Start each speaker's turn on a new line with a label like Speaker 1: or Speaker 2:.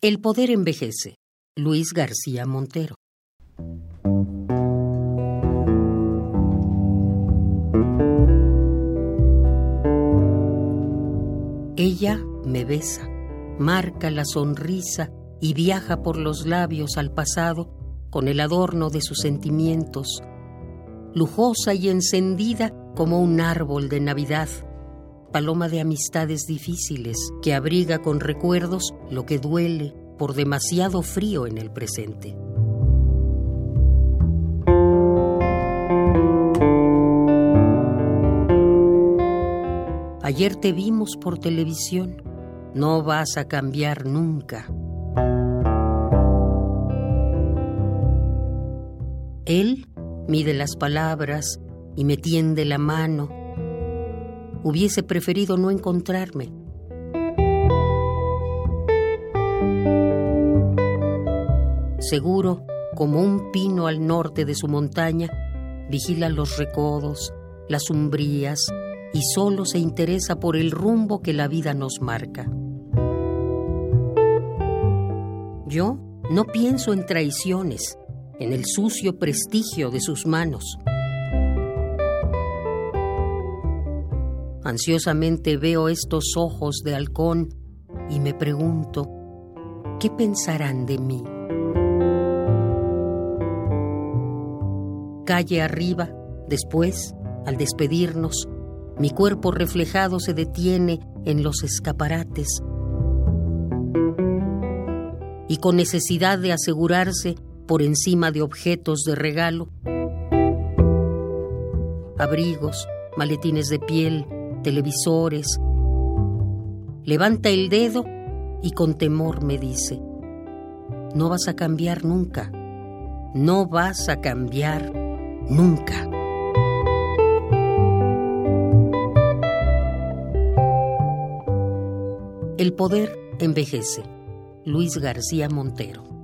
Speaker 1: El poder envejece. Luis García Montero. Ella me besa, marca la sonrisa y viaja por los labios al pasado con el adorno de sus sentimientos, lujosa y encendida como un árbol de Navidad paloma de amistades difíciles que abriga con recuerdos lo que duele por demasiado frío en el presente. Ayer te vimos por televisión, no vas a cambiar nunca. Él mide las palabras y me tiende la mano Hubiese preferido no encontrarme. Seguro, como un pino al norte de su montaña, vigila los recodos, las umbrías y solo se interesa por el rumbo que la vida nos marca. Yo no pienso en traiciones, en el sucio prestigio de sus manos. Ansiosamente veo estos ojos de halcón y me pregunto, ¿qué pensarán de mí? Calle arriba, después, al despedirnos, mi cuerpo reflejado se detiene en los escaparates y con necesidad de asegurarse por encima de objetos de regalo, abrigos, maletines de piel, televisores. Levanta el dedo y con temor me dice, no vas a cambiar nunca, no vas a cambiar nunca. El poder envejece. Luis García Montero.